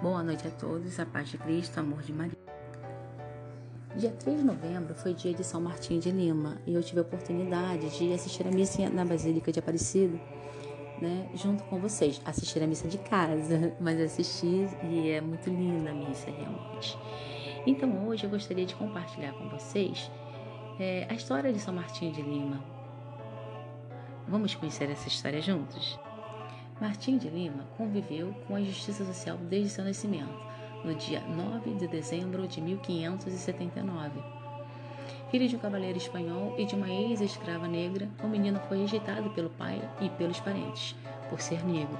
Boa noite a todos, a paz de Cristo, amor de Maria. Dia 3 de novembro foi dia de São Martinho de Lima e eu tive a oportunidade de assistir a missa na Basílica de Aparecida, né, junto com vocês. Assistir a missa de casa, mas assisti e é muito linda a missa, realmente. Então hoje eu gostaria de compartilhar com vocês é, a história de São Martinho de Lima. Vamos conhecer essa história juntos? Martim de Lima conviveu com a justiça social desde seu nascimento, no dia 9 de dezembro de 1579. Filho de um cavaleiro espanhol e de uma ex-escrava negra, o menino foi rejeitado pelo pai e pelos parentes, por ser negro,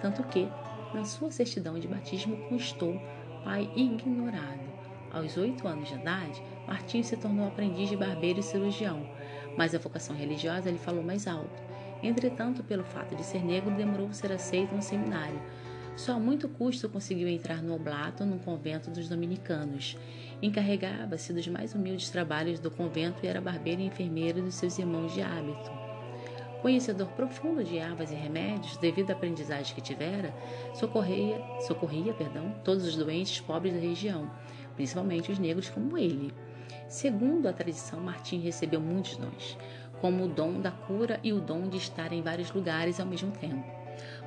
tanto que, na sua certidão de batismo, constou pai ignorado. Aos oito anos de idade, Martim se tornou aprendiz de barbeiro e cirurgião, mas a vocação religiosa lhe falou mais alto Entretanto, pelo fato de ser negro, demorou ser aceito no seminário. Só a muito custo conseguiu entrar no oblato, num convento dos dominicanos. Encarregava-se dos mais humildes trabalhos do convento e era barbeiro e enfermeiro dos seus irmãos de hábito. Conhecedor profundo de ervas e remédios, devido à aprendizagem que tivera, socorria, socorria perdão, todos os doentes pobres da região, principalmente os negros como ele. Segundo a tradição, Martim recebeu muitos dons como o dom da cura e o dom de estar em vários lugares ao mesmo tempo.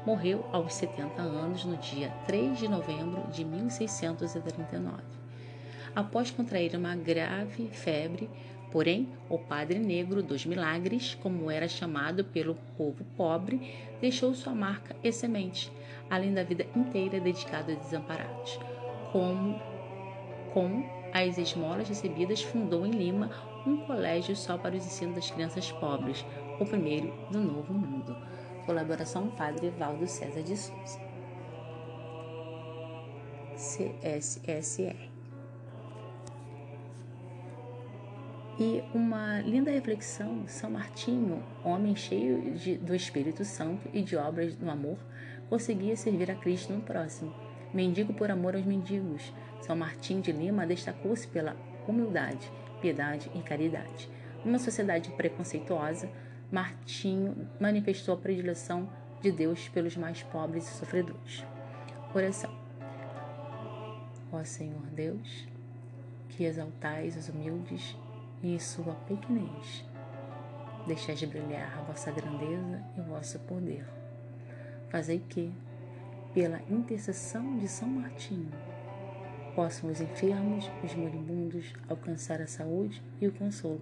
Morreu aos 70 anos no dia 3 de novembro de 1639. Após contrair uma grave febre, porém, o Padre Negro dos Milagres, como era chamado pelo povo pobre, deixou sua marca e semente, além da vida inteira dedicada a desamparados. Como, com as esmolas recebidas, fundou em Lima um colégio só para os ensinos das crianças pobres, o primeiro do Novo Mundo. Colaboração Padre Valdo César de Souza. CSSR. E uma linda reflexão, São Martinho, homem cheio de, do Espírito Santo e de obras do amor, conseguia servir a Cristo no próximo. Mendigo por amor aos mendigos, São Martinho de Lima destacou-se pela humildade, piedade e caridade. Numa sociedade preconceituosa, Martinho manifestou a predileção de Deus pelos mais pobres e sofredores. Oração. Ó Senhor Deus, que exaltais os humildes e em sua pequenez, deixais brilhar a vossa grandeza e o vosso poder. Fazei que, pela intercessão de São Martinho, possam os enfermos, os moribundos alcançar a saúde e o consolo.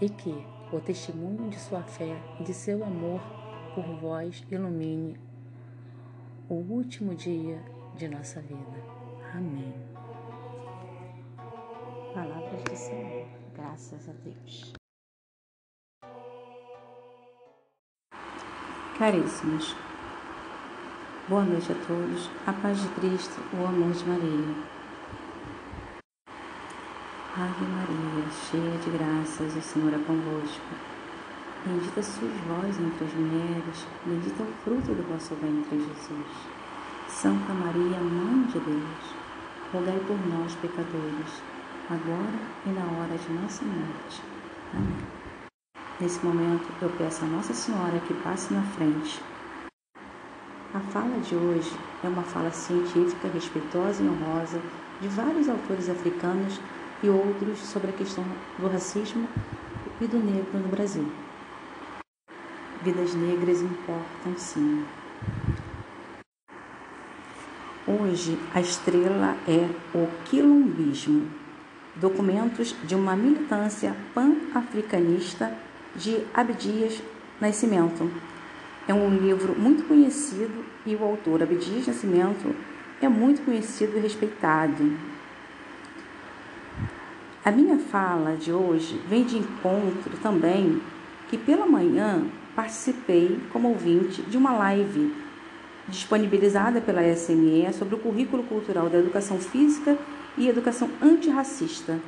E que o testemunho de sua fé e de seu amor por vós ilumine o último dia de nossa vida. Amém. Palavras do Senhor. Graças a Deus. Caríssimos, Boa noite a todos. A paz de Cristo, o amor de Maria. Ave Maria, cheia de graças, o Senhor é convosco. Bendita sois vós entre as mulheres, bendito é o fruto do vosso ventre, Jesus. Santa Maria, Mãe de Deus, rogai por nós, pecadores, agora e na hora de nossa morte. Amém. Nesse momento, eu peço a Nossa Senhora que passe na frente a fala de hoje é uma fala científica, respeitosa e honrosa de vários autores africanos e outros sobre a questão do racismo e do negro no Brasil. Vidas negras importam sim. Hoje a estrela é o quilombismo, documentos de uma militância pan-africanista de Abdias Nascimento, é um livro muito conhecido e o autor Abdias Nascimento é muito conhecido e respeitado. A minha fala de hoje vem de encontro também que pela manhã participei como ouvinte de uma live disponibilizada pela SME sobre o currículo cultural da educação física e educação antirracista.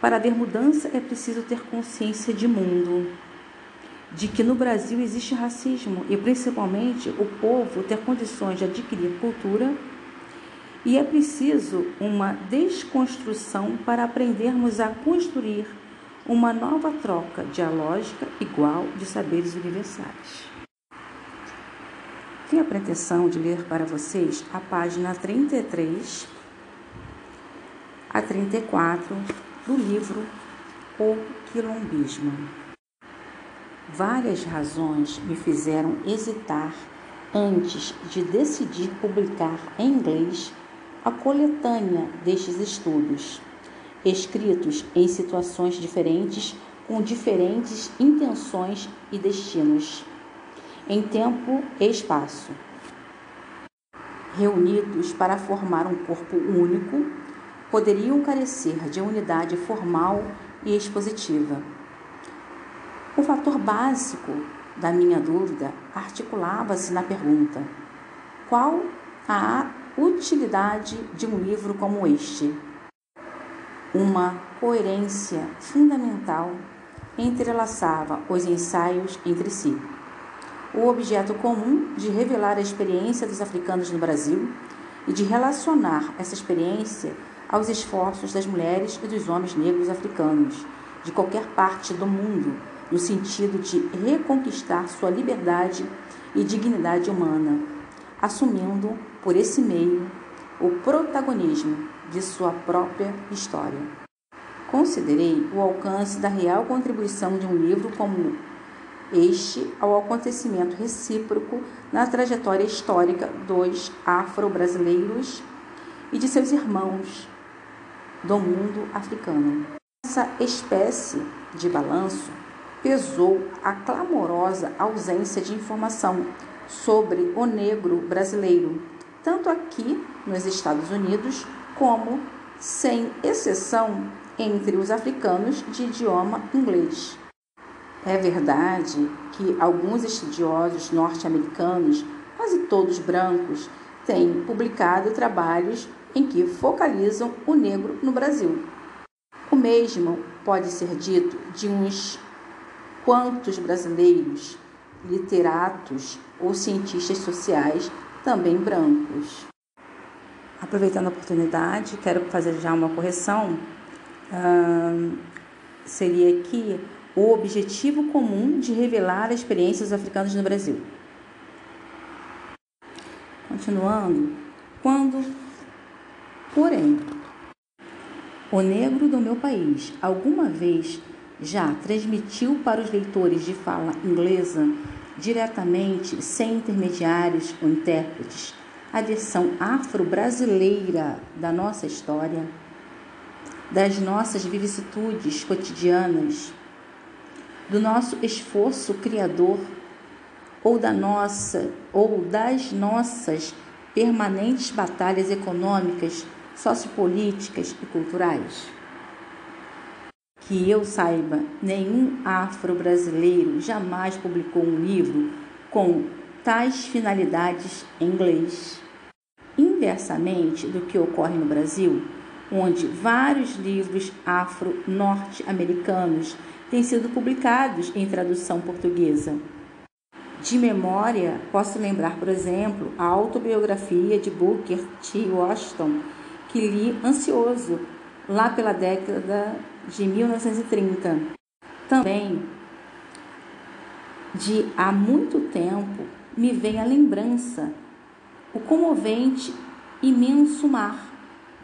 Para haver mudança é preciso ter consciência de mundo de que no Brasil existe racismo e principalmente o povo ter condições de adquirir cultura e é preciso uma desconstrução para aprendermos a construir uma nova troca dialógica igual de saberes universais. Tenho a pretensão de ler para vocês a página 33 a 34 do livro O Quilombismo. Várias razões me fizeram hesitar antes de decidir publicar em inglês a coletânea destes estudos, escritos em situações diferentes, com diferentes intenções e destinos, em tempo e espaço, reunidos para formar um corpo único, poderiam carecer de unidade formal e expositiva. O fator básico da minha dúvida articulava-se na pergunta: qual a utilidade de um livro como este? Uma coerência fundamental entrelaçava os ensaios entre si. O objeto comum de revelar a experiência dos africanos no Brasil e de relacionar essa experiência aos esforços das mulheres e dos homens negros africanos de qualquer parte do mundo no sentido de reconquistar sua liberdade e dignidade humana, assumindo por esse meio o protagonismo de sua própria história. Considerei o alcance da real contribuição de um livro como este ao acontecimento recíproco na trajetória histórica dos afro-brasileiros e de seus irmãos do mundo africano. Essa espécie de balanço pesou a clamorosa ausência de informação sobre o negro brasileiro, tanto aqui nos Estados Unidos como, sem exceção, entre os africanos de idioma inglês. É verdade que alguns estudiosos norte-americanos, quase todos brancos, têm publicado trabalhos em que focalizam o negro no Brasil. O mesmo pode ser dito de uns quantos brasileiros, literatos ou cientistas sociais, também brancos. Aproveitando a oportunidade, quero fazer já uma correção. seria aqui o objetivo comum de revelar a experiência dos africanos no Brasil. Continuando, quando, porém, o negro do meu país alguma vez já transmitiu para os leitores de fala inglesa, diretamente, sem intermediários ou intérpretes, a versão afro-brasileira da nossa história, das nossas vicissitudes cotidianas, do nosso esforço criador ou da nossa ou das nossas permanentes batalhas econômicas, sociopolíticas e culturais. Que eu saiba, nenhum afro-brasileiro jamais publicou um livro com tais finalidades em inglês. Inversamente do que ocorre no Brasil, onde vários livros afro-norte-americanos têm sido publicados em tradução portuguesa. De memória, posso lembrar, por exemplo, a autobiografia de Booker T. Washington, que li ansioso lá pela década de 1930. Também, de há muito tempo, me vem a lembrança o comovente imenso mar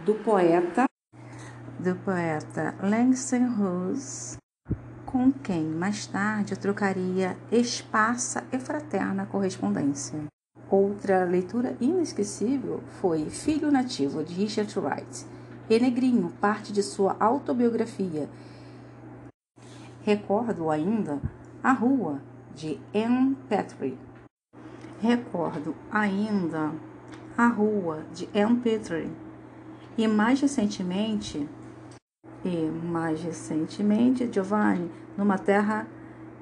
do poeta do poeta Langston Hughes, com quem mais tarde eu trocaria esparsa e fraterna correspondência. Outra leitura inesquecível foi Filho Nativo de Richard Wright, e Negrinho, parte de sua autobiografia. Recordo ainda A Rua, de Anne Petrie. Recordo ainda A Rua, de Anne Petrie. E mais recentemente, e mais recentemente, Giovanni, numa terra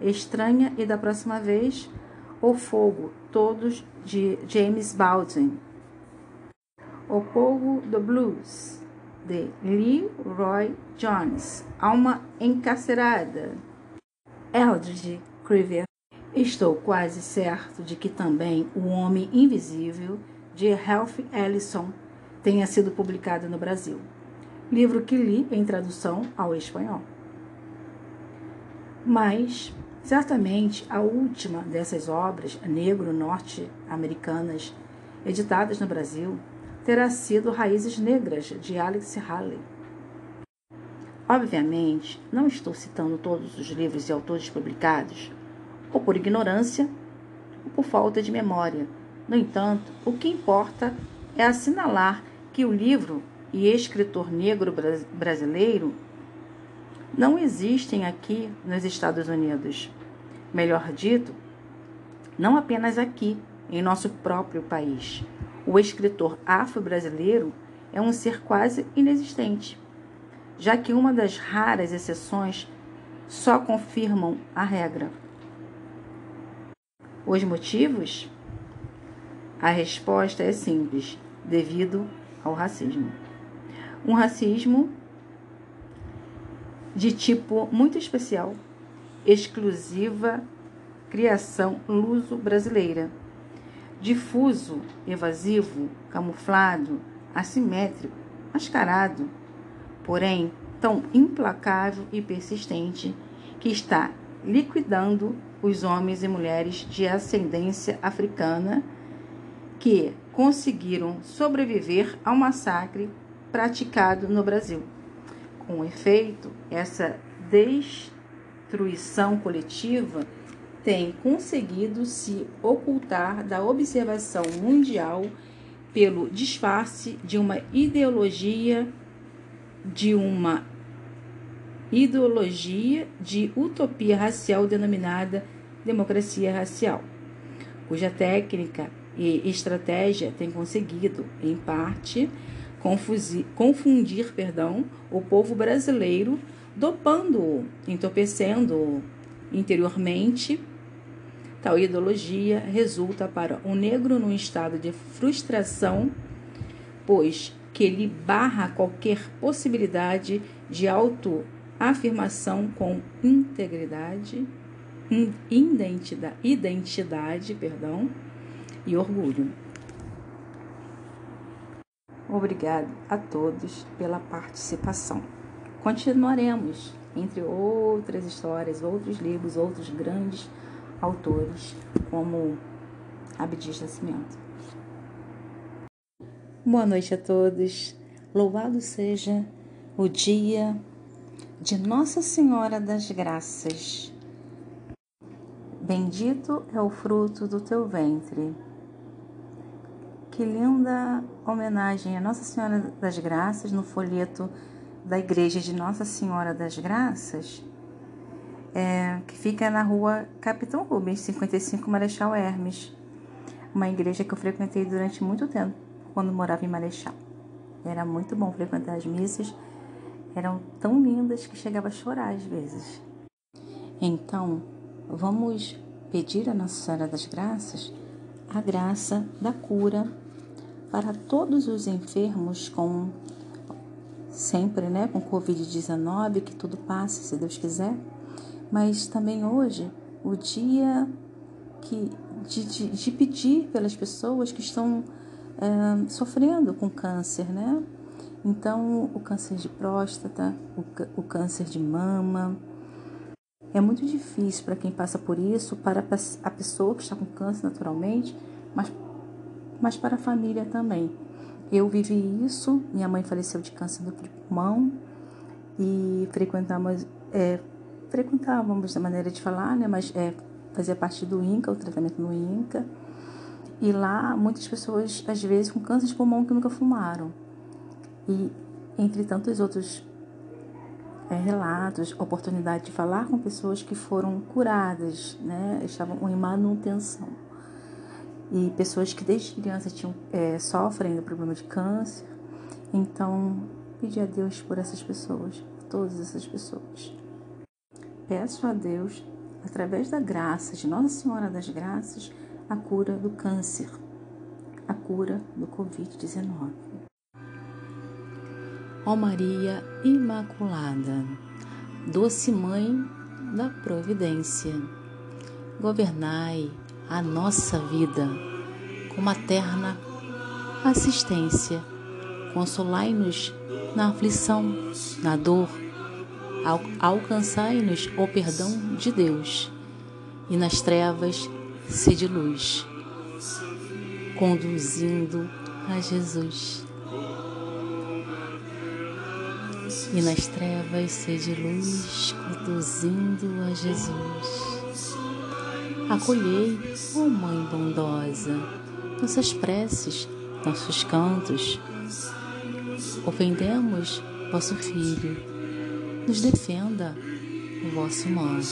estranha e da próxima vez, O Fogo, todos de James Baldwin. O Povo do Blues, de Leroy Jones, Alma Encarcerada, Eldridge Criver. Estou quase certo de que também O Homem Invisível, de Ralph Ellison, tenha sido publicado no Brasil. Livro que li em tradução ao espanhol. Mas Certamente, a última dessas obras negro-norte-americanas editadas no Brasil terá sido Raízes Negras, de Alex Haley. Obviamente, não estou citando todos os livros e autores publicados, ou por ignorância, ou por falta de memória. No entanto, o que importa é assinalar que o livro e escritor negro brasileiro não existem aqui nos Estados Unidos. Melhor dito, não apenas aqui, em nosso próprio país. O escritor afro-brasileiro é um ser quase inexistente, já que uma das raras exceções só confirmam a regra. Os motivos? A resposta é simples: devido ao racismo. Um racismo de tipo muito especial, exclusiva criação luso-brasileira difuso, evasivo, camuflado, assimétrico, mascarado, porém tão implacável e persistente que está liquidando os homens e mulheres de ascendência africana que conseguiram sobreviver ao massacre praticado no Brasil. Com efeito, essa destruição coletiva tem conseguido se ocultar da observação mundial pelo disfarce de uma ideologia de uma ideologia de utopia racial denominada democracia racial, cuja técnica e estratégia tem conseguido, em parte, confundir, confundir perdão, o povo brasileiro, dopando-o, entorpecendo-o interiormente Tal ideologia resulta para o negro num estado de frustração, pois que lhe barra qualquer possibilidade de autoafirmação com integridade, identidade, identidade perdão, e orgulho. Obrigado a todos pela participação. Continuaremos, entre outras histórias, outros livros, outros grandes autores como Abdias Nascimento. Boa noite a todos. Louvado seja o dia de Nossa Senhora das Graças. Bendito é o fruto do teu ventre. Que linda homenagem a Nossa Senhora das Graças no folheto da Igreja de Nossa Senhora das Graças é, que fica na rua Capitão Rubens, 55 Marechal Hermes. Uma igreja que eu frequentei durante muito tempo, quando morava em Marechal. Era muito bom frequentar as missas, eram tão lindas que chegava a chorar às vezes. Então, vamos pedir a Nossa Senhora das Graças a graça da cura para todos os enfermos com sempre, né, com COVID-19, que tudo passe, se Deus quiser mas também hoje o dia que, de, de, de pedir pelas pessoas que estão é, sofrendo com câncer, né? Então, o câncer de próstata, o, o câncer de mama. É muito difícil para quem passa por isso, para a pessoa que está com câncer naturalmente, mas, mas para a família também. Eu vivi isso, minha mãe faleceu de câncer do pulmão e frequentamos é, frequentávamos a maneira de falar, né? Mas é, fazia parte do INCA, o tratamento no INCA. E lá, muitas pessoas, às vezes, com câncer de pulmão que nunca fumaram. E, entre tantos outros é, relatos, oportunidade de falar com pessoas que foram curadas, né? Estavam em manutenção. E pessoas que desde criança tinham, é, sofrem do problema de câncer. Então, pedir a Deus por essas pessoas, por todas essas pessoas. Peço a Deus, através da graça de Nossa Senhora das Graças, a cura do câncer, a cura do Covid-19. Ó Maria Imaculada, doce Mãe da Providência, governai a nossa vida com materna assistência, consolai-nos na aflição, na dor, alcançai-nos o perdão de Deus e nas trevas sede luz, conduzindo a Jesus. E nas trevas sede luz, conduzindo a Jesus. Acolhei, ó oh Mãe bondosa, nossas preces, nossos cantos. Ofendemos vosso Filho, nos defenda o vosso manto.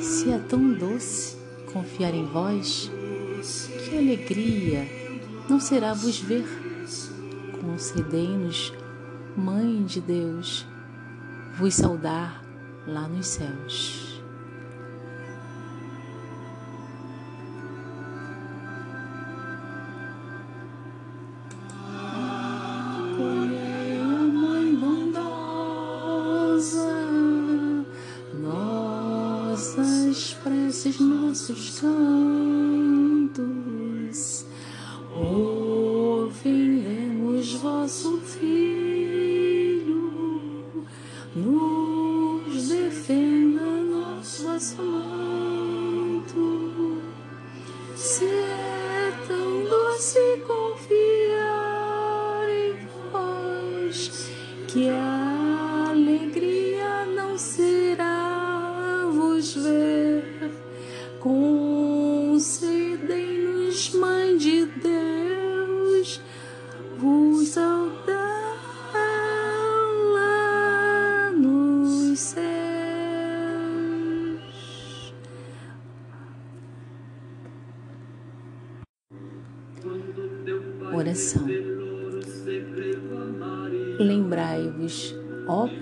Se é tão doce confiar em vós, que alegria não será vos ver. Concedei-nos, Mãe de Deus, vos saudar lá nos céus. Preces, nossos cantos,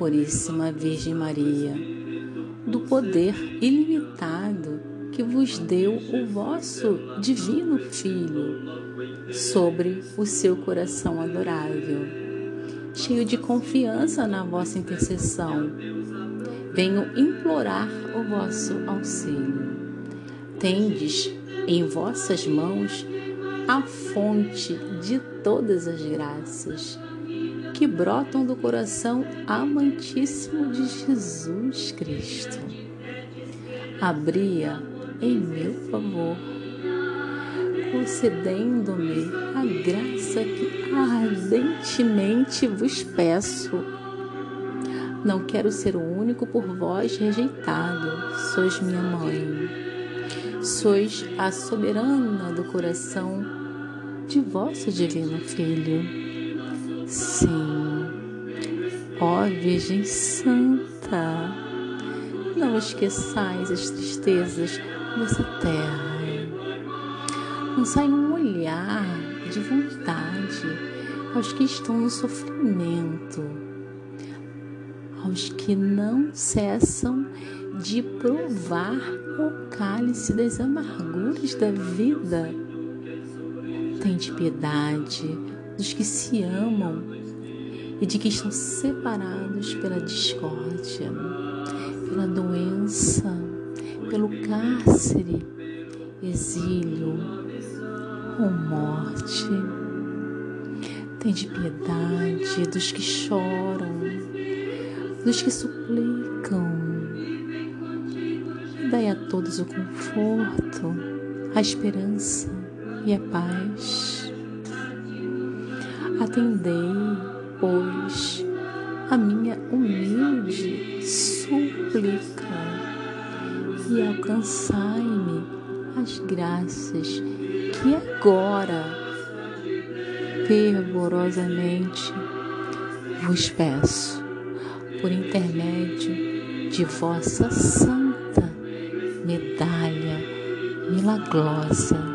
Puríssima Virgem Maria, do poder ilimitado que vos deu o vosso divino Filho sobre o seu coração adorável. Cheio de confiança na vossa intercessão, venho implorar o vosso auxílio. Tendes em vossas mãos a fonte de todas as graças que brotam do coração amantíssimo de Jesus Cristo. Abria em meu favor, concedendo-me a graça que ardentemente vos peço. Não quero ser o único por vós rejeitado, sois minha mãe. Sois a soberana do coração de vosso divino Filho. Sim, ó Virgem Santa, não esqueçais as tristezas nessa terra. Lançai um olhar de vontade aos que estão no sofrimento, aos que não cessam de provar o cálice das amarguras da vida. Tende piedade dos que se amam e de que estão separados pela discórdia, pela doença pelo cárcere, exílio ou morte. Tende piedade dos que choram, dos que suplicam. Dai a todos o conforto, a esperança e a paz. Atendei, pois, a minha humilde súplica e alcançai-me as graças que agora fervorosamente vos peço, por intermédio de vossa santa medalha milagrosa. Milagrosa,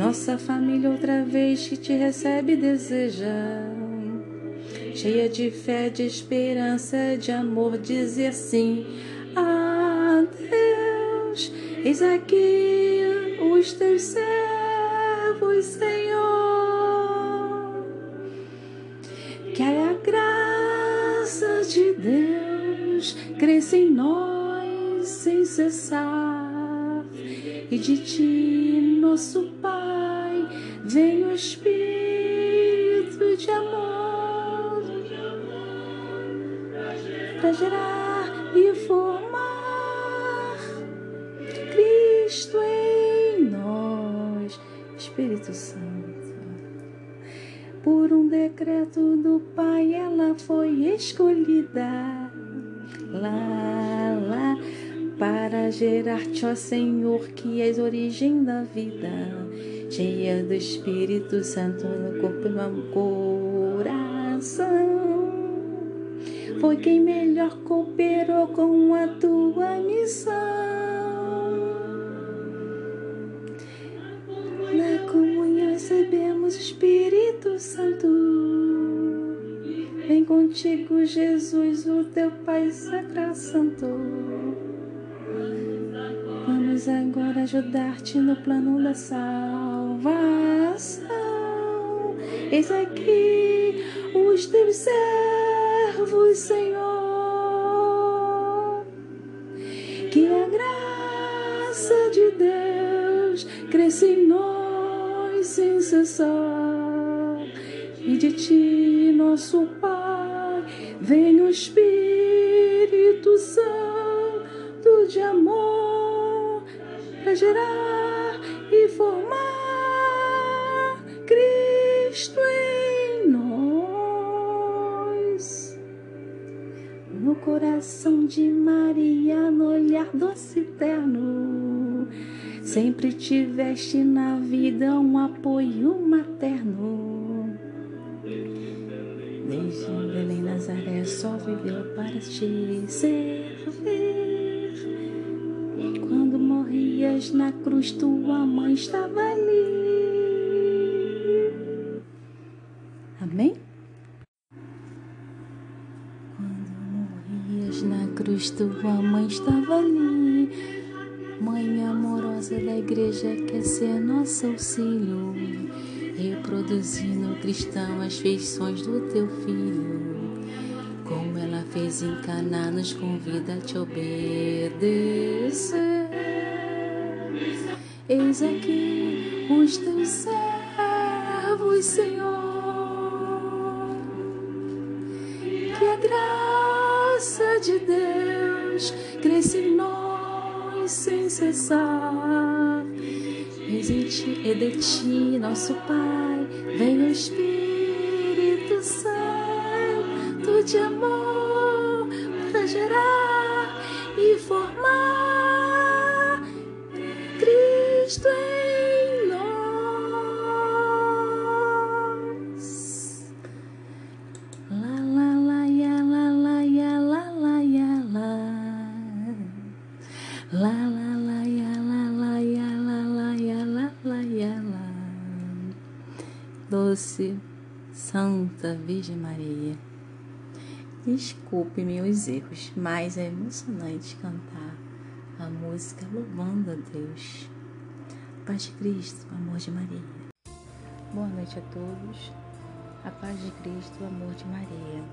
Nossa família outra vez que te recebe deseja. Cheia de fé, de esperança, de amor, dizer sim a Deus. Eis aqui os teus servos, Senhor. Que a graça de Deus cresça em nós sem cessar. E de ti, Por decreto do Pai, ela foi escolhida lá, lá, para gerar-te, ó Senhor, que és origem da vida, cheia do Espírito Santo no corpo e no coração. Foi quem melhor cooperou com a tua missão. Recebemos Espírito Santo. Vem contigo, Jesus, o teu Pai Sacra Santo. Vamos agora ajudar-te no plano da salvação. Eis aqui os teus servos, Senhor. Que a graça de Deus cresça em nós sem cessar. E de ti, nosso Pai, vem o Espírito Santo de amor para gerar e formar Cristo em nós. No coração de Maria, no olhar doce e terno, sempre tiveste na vida um apoio materno. Desde Belém Nazaré só viveu para te servir. Quando morrias na cruz, tua mãe estava ali. Amém? Quando morrias na cruz, tua mãe estava ali. Amorosa da igreja, quer ser nosso auxílio, reproduzindo cristão as feições do teu filho. Como ela fez em Caná, nos convida a te obedecer. Eis aqui os teus servos, Senhor. Cessar. Ti, e de ti, nosso Pai, vem o Espírito Santo de amor para gerar e formar Cristo em nós. La la la ya ya la la ya la. La la Doce Santa Virgem Maria, desculpe meus erros, mas é emocionante cantar a música louvando a Deus. Paz de Cristo, amor de Maria. Boa noite a todos. A paz de Cristo, amor de Maria.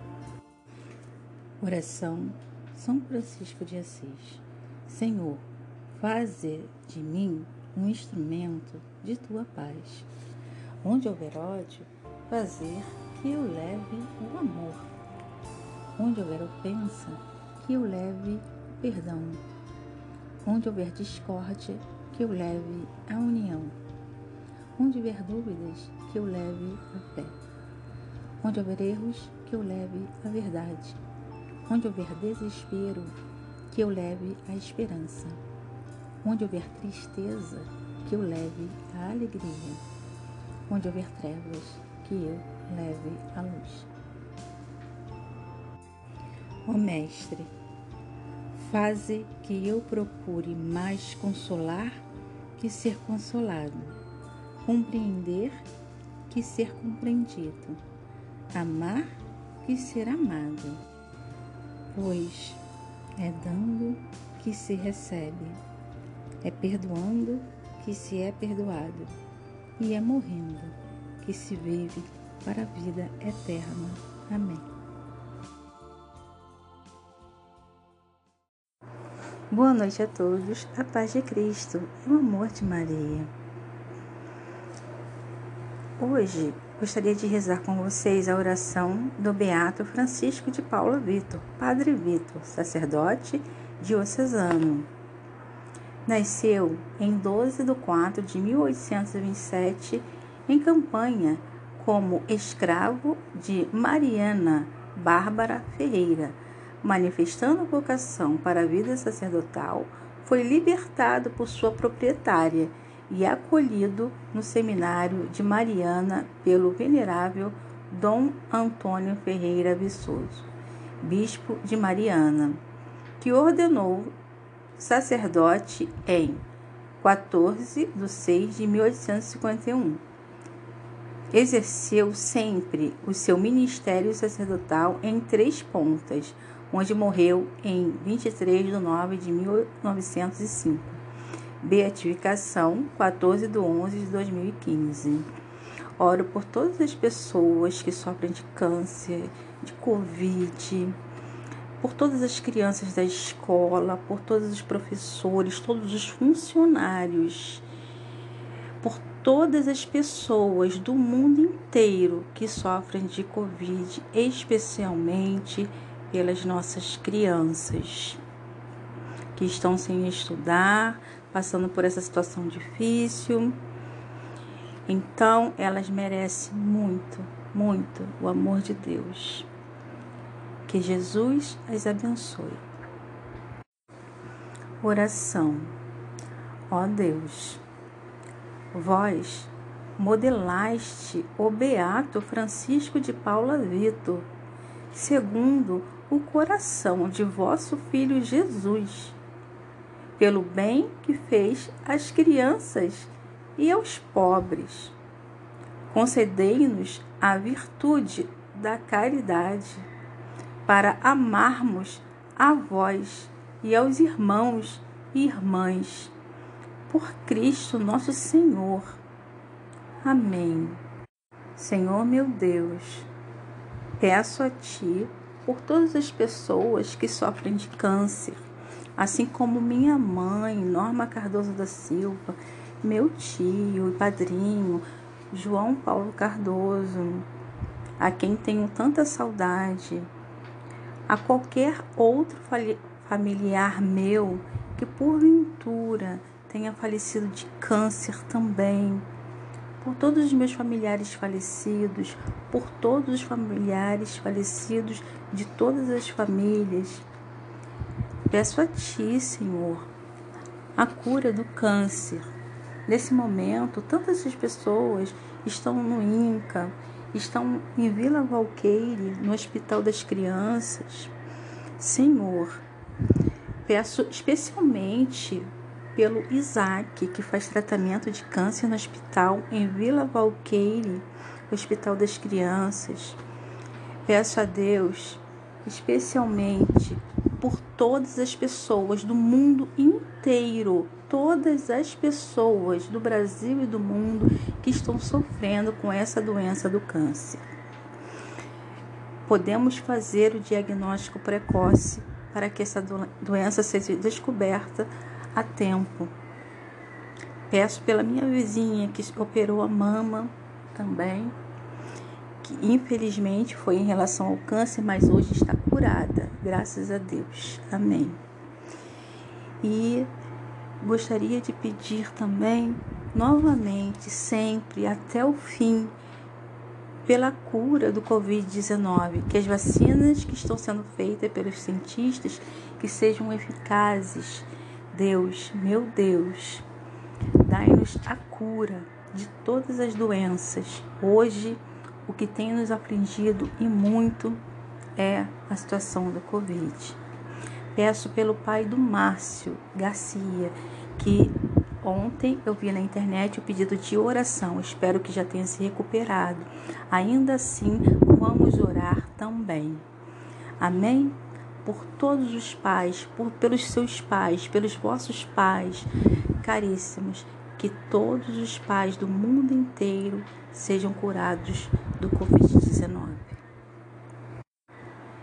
Oração São Francisco de Assis. Senhor, faze de mim um instrumento de tua paz. Onde houver ódio, fazer que eu leve o amor. Onde houver ofensa, que eu leve o perdão. Onde houver discórdia, que eu leve a união. Onde houver dúvidas, que eu leve a fé. Onde houver erros, que eu leve a verdade. Onde houver desespero, que eu leve a esperança. Onde houver tristeza, que eu leve a alegria. Onde houver trevas, que eu leve a luz. Ó Mestre, Faze que eu procure mais consolar que ser consolado, compreender que ser compreendido, amar que ser amado, pois é dando que se recebe, é perdoando que se é perdoado, e é morrendo que se vive para a vida eterna. Amém. Boa noite a todos, a paz de Cristo e o amor de Maria. Hoje gostaria de rezar com vocês a oração do Beato Francisco de Paula Vitor, Padre Vitor, sacerdote diocesano. Nasceu em 12 de 4 de 1827 em Campanha como escravo de Mariana Bárbara Ferreira. Manifestando vocação para a vida sacerdotal, foi libertado por sua proprietária e acolhido no seminário de Mariana pelo venerável Dom Antônio Ferreira Viçoso, bispo de Mariana, que ordenou sacerdote em 14 de 6 de 1851. Exerceu sempre o seu ministério sacerdotal em Três Pontas, onde morreu em 23 de 9 de 1905 Beatificação, 14 de 11 de 2015. Oro por todas as pessoas que sofrem de câncer, de Covid, por todas as crianças da escola, por todos os professores, todos os funcionários, por todas as pessoas do mundo inteiro que sofrem de Covid, especialmente pelas nossas crianças que estão sem estudar, passando por essa situação difícil. Então, elas merecem muito, muito o amor de Deus. Que Jesus as abençoe. Oração. Ó Deus, vós modelaste o beato Francisco de Paula Vitor, segundo o coração de vosso filho Jesus pelo bem que fez às crianças e aos pobres. Concedei-nos a virtude da caridade, para amarmos a vós e aos irmãos e irmãs, por Cristo nosso Senhor. Amém. Senhor meu Deus, peço a Ti por todas as pessoas que sofrem de câncer, assim como minha mãe, Norma Cardoso da Silva, meu tio e padrinho, João Paulo Cardoso, a quem tenho tanta saudade, a qualquer outro familiar meu que porventura tenha falecido de câncer também, por todos os meus familiares falecidos, por todos os familiares falecidos de todas as famílias Peço a Ti, Senhor, a cura do câncer. Nesse momento, tantas pessoas estão no INCA, estão em Vila Valqueire, no Hospital das Crianças. Senhor, peço especialmente pelo Isaac, que faz tratamento de câncer no hospital em Vila Valqueire, Hospital das Crianças. Peço a Deus, especialmente por todas as pessoas do mundo inteiro, todas as pessoas do Brasil e do mundo que estão sofrendo com essa doença do câncer. Podemos fazer o diagnóstico precoce para que essa doença seja descoberta a tempo. Peço pela minha vizinha que operou a mama também, que infelizmente foi em relação ao câncer, mas hoje está curada, graças a Deus. Amém. E gostaria de pedir também, novamente, sempre, até o fim, pela cura do Covid-19, que as vacinas que estão sendo feitas pelos cientistas que sejam eficazes. Deus, meu Deus, dai-nos a cura de todas as doenças. Hoje, o que tem nos afligido e muito é a situação do Covid. Peço pelo pai do Márcio Garcia, que ontem eu vi na internet o pedido de oração. Espero que já tenha se recuperado. Ainda assim, vamos orar também. Amém? Por todos os pais, por, pelos seus pais, pelos vossos pais, caríssimos, que todos os pais do mundo inteiro sejam curados do Covid-19.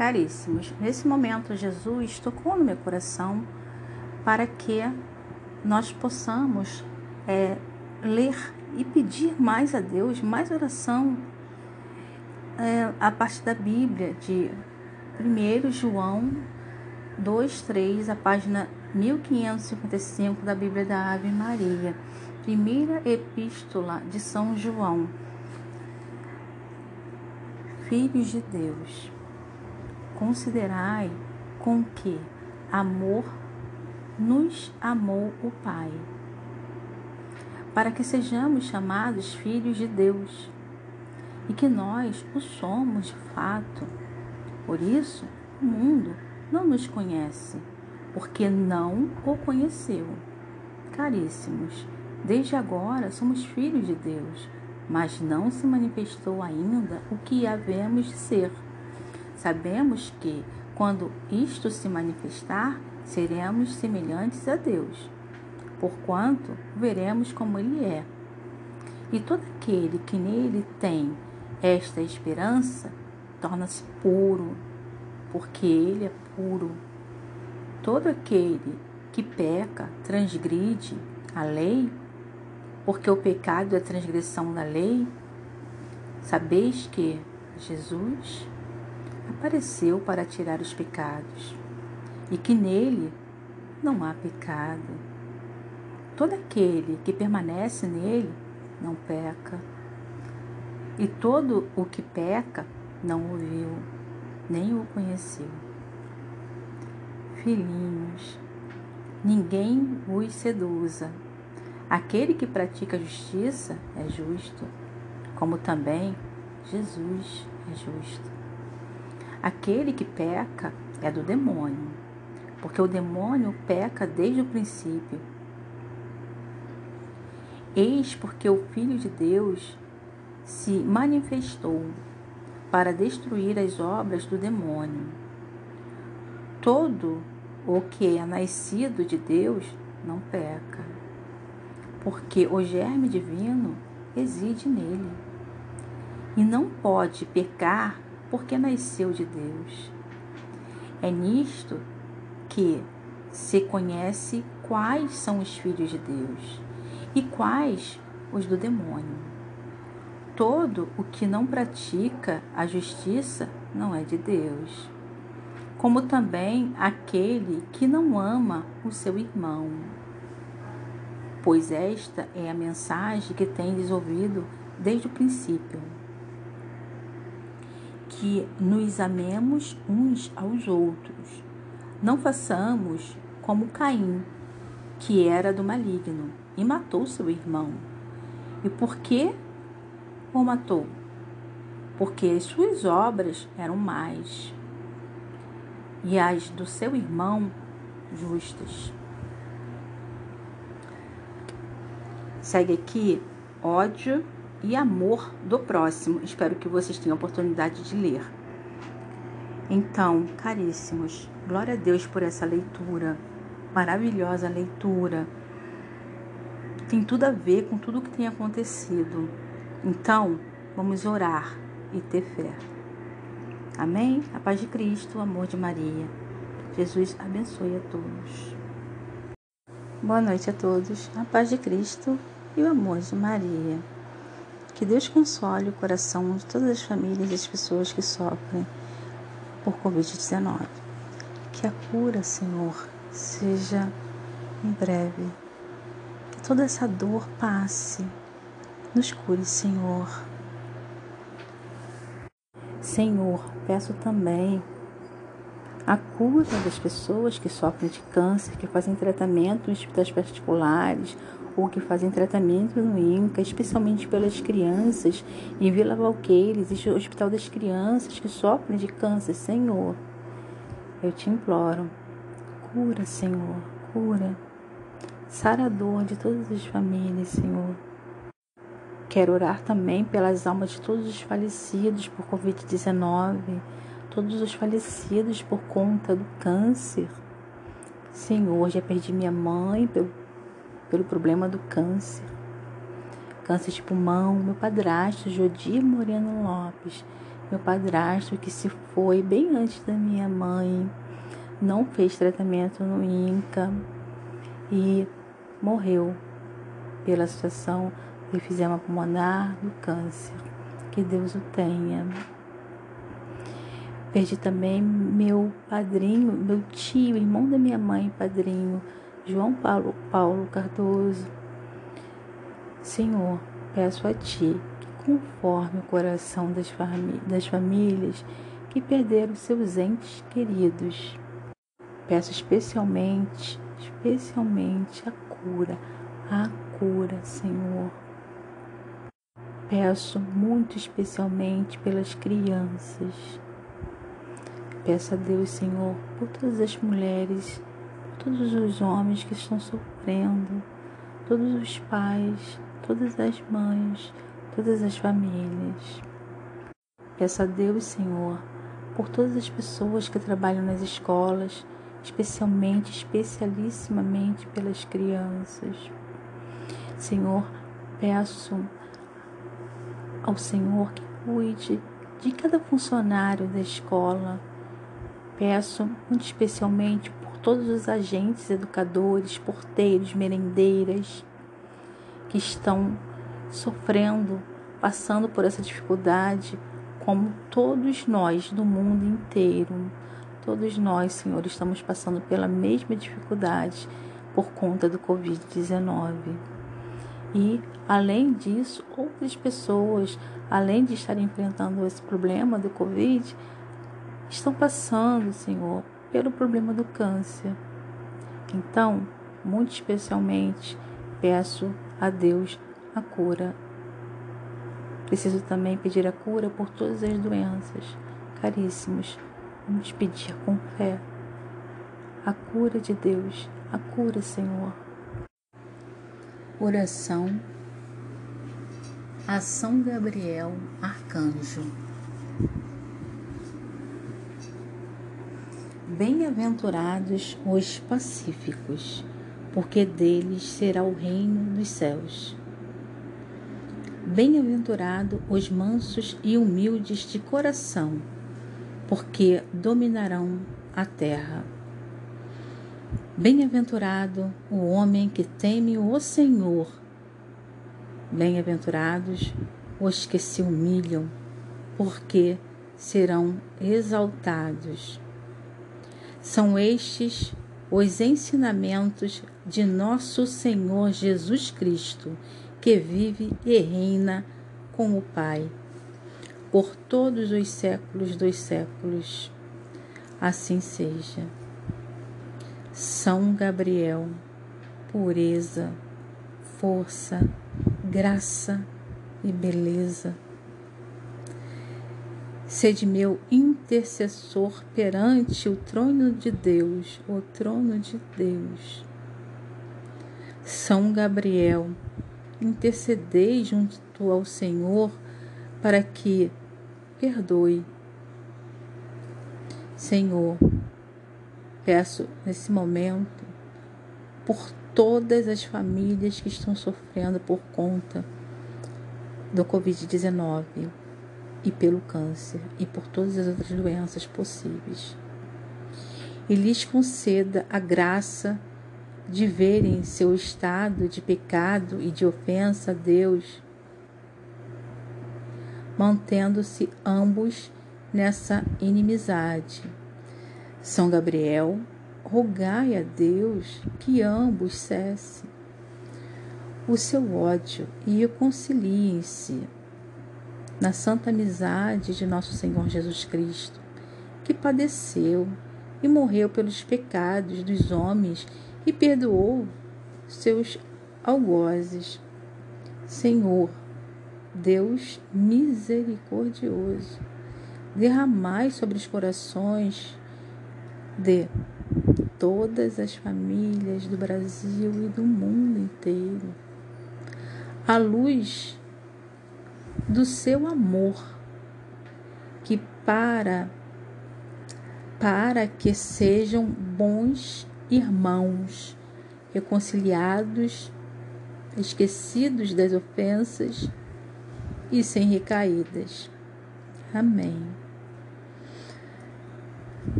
Caríssimos, nesse momento Jesus tocou no meu coração para que nós possamos é, ler e pedir mais a Deus, mais oração é, a partir da Bíblia, de 1 João 2, 3, a página 1555 da Bíblia da Ave Maria, primeira epístola de São João. Filhos de Deus considerai com que amor nos amou o Pai, para que sejamos chamados filhos de Deus e que nós o somos de fato. Por isso, o mundo não nos conhece, porque não o conheceu. Caríssimos, desde agora somos filhos de Deus, mas não se manifestou ainda o que havemos de ser. Sabemos que, quando isto se manifestar, seremos semelhantes a Deus, porquanto veremos como Ele é. E todo aquele que nele tem esta esperança torna-se puro, porque Ele é puro. Todo aquele que peca, transgride a lei, porque o pecado é transgressão da lei, sabeis que Jesus apareceu para tirar os pecados e que nele não há pecado. Todo aquele que permanece nele não peca, e todo o que peca não o viu, nem o conheceu. Filhinhos, ninguém vos seduza. Aquele que pratica justiça é justo, como também Jesus é justo. Aquele que peca é do demônio, porque o demônio peca desde o princípio. Eis porque o Filho de Deus se manifestou para destruir as obras do demônio. Todo o que é nascido de Deus não peca, porque o germe divino reside nele e não pode pecar porque nasceu de Deus. É nisto que se conhece quais são os filhos de Deus e quais os do demônio. Todo o que não pratica a justiça não é de Deus, como também aquele que não ama o seu irmão. Pois esta é a mensagem que tendes ouvido desde o princípio que nos amemos uns aos outros. Não façamos como Caim, que era do maligno e matou seu irmão. E por que o matou? Porque as suas obras eram más e as do seu irmão justas. Segue aqui ódio e amor do próximo. Espero que vocês tenham a oportunidade de ler. Então, caríssimos, glória a Deus por essa leitura, maravilhosa leitura. Tem tudo a ver com tudo o que tem acontecido. Então, vamos orar e ter fé. Amém? A paz de Cristo, o amor de Maria. Jesus abençoe a todos. Boa noite a todos. A paz de Cristo e o amor de Maria. Que Deus console o coração de todas as famílias e as pessoas que sofrem por Covid-19. Que a cura, Senhor, seja em breve. Que toda essa dor passe. Nos cure, Senhor. Senhor, peço também a cura das pessoas que sofrem de câncer, que fazem tratamento em hospitais particulares ou que fazem tratamento no INCA, especialmente pelas crianças em Vila Valqueire, existe o Hospital das Crianças que sofrem de câncer, Senhor. Eu te imploro, cura, Senhor, cura. Sara a dor de todas as famílias, Senhor. Quero orar também pelas almas de todos os falecidos por Covid-19, todos os falecidos por conta do câncer. Senhor, já perdi minha mãe pelo, pelo problema do câncer. Câncer de pulmão, meu padrasto, Jodir Moreno Lopes, meu padrasto que se foi bem antes da minha mãe, não fez tratamento no INCA e morreu pela situação efizema pulmonar do câncer. Que Deus o tenha. Perdi também meu padrinho, meu tio, irmão da minha mãe, padrinho, João Paulo, Paulo Cardoso. Senhor, peço a Ti que conforme o coração das, famí das famílias que perderam seus entes queridos. Peço especialmente, especialmente a cura, a cura, Senhor Peço muito especialmente pelas crianças. Peço a Deus, Senhor, por todas as mulheres, todos os homens que estão sofrendo, todos os pais, todas as mães, todas as famílias. Peço a Deus, Senhor, por todas as pessoas que trabalham nas escolas, especialmente, especialissimamente pelas crianças. Senhor, peço ao Senhor que cuide de cada funcionário da escola. Peço muito especialmente todos os agentes educadores, porteiros, merendeiras que estão sofrendo, passando por essa dificuldade, como todos nós do mundo inteiro. Todos nós, Senhor, estamos passando pela mesma dificuldade por conta do Covid-19. E, além disso, outras pessoas, além de estar enfrentando esse problema do Covid, estão passando, Senhor, pelo problema do câncer. Então, muito especialmente, peço a Deus a cura. Preciso também pedir a cura por todas as doenças. Caríssimos, vamos pedir com fé a cura de Deus, a cura, Senhor. Oração a São Gabriel, Arcanjo. Bem-aventurados os pacíficos, porque deles será o reino dos céus. Bem-aventurado os mansos e humildes de coração, porque dominarão a terra. Bem-aventurado o homem que teme o Senhor. Bem-aventurados os que se humilham, porque serão exaltados. São estes os ensinamentos de nosso Senhor Jesus Cristo, que vive e reina com o Pai, por todos os séculos dos séculos. Assim seja. São Gabriel, pureza, força, graça e beleza. Sede meu intercessor perante o trono de Deus, o trono de Deus. São Gabriel, intercedei junto ao Senhor para que perdoe. Senhor, Peço nesse momento por todas as famílias que estão sofrendo por conta do Covid-19 e pelo câncer e por todas as outras doenças possíveis. E lhes conceda a graça de verem seu estado de pecado e de ofensa a Deus mantendo-se ambos nessa inimizade. São Gabriel, rogai a Deus que ambos cessem o seu ódio e conciliem-se na santa amizade de nosso Senhor Jesus Cristo, que padeceu e morreu pelos pecados dos homens e perdoou seus algozes. Senhor, Deus misericordioso, derramai sobre os corações de todas as famílias do Brasil e do mundo inteiro a luz do seu amor, que para para que sejam bons irmãos, reconciliados, esquecidos das ofensas e sem recaídas. Amém.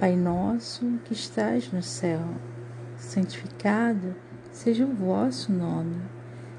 Pai nosso que estás no céu, santificado seja o vosso nome.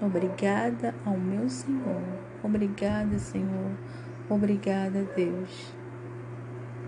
Obrigada ao meu Senhor. Obrigada, Senhor. Obrigada, Deus.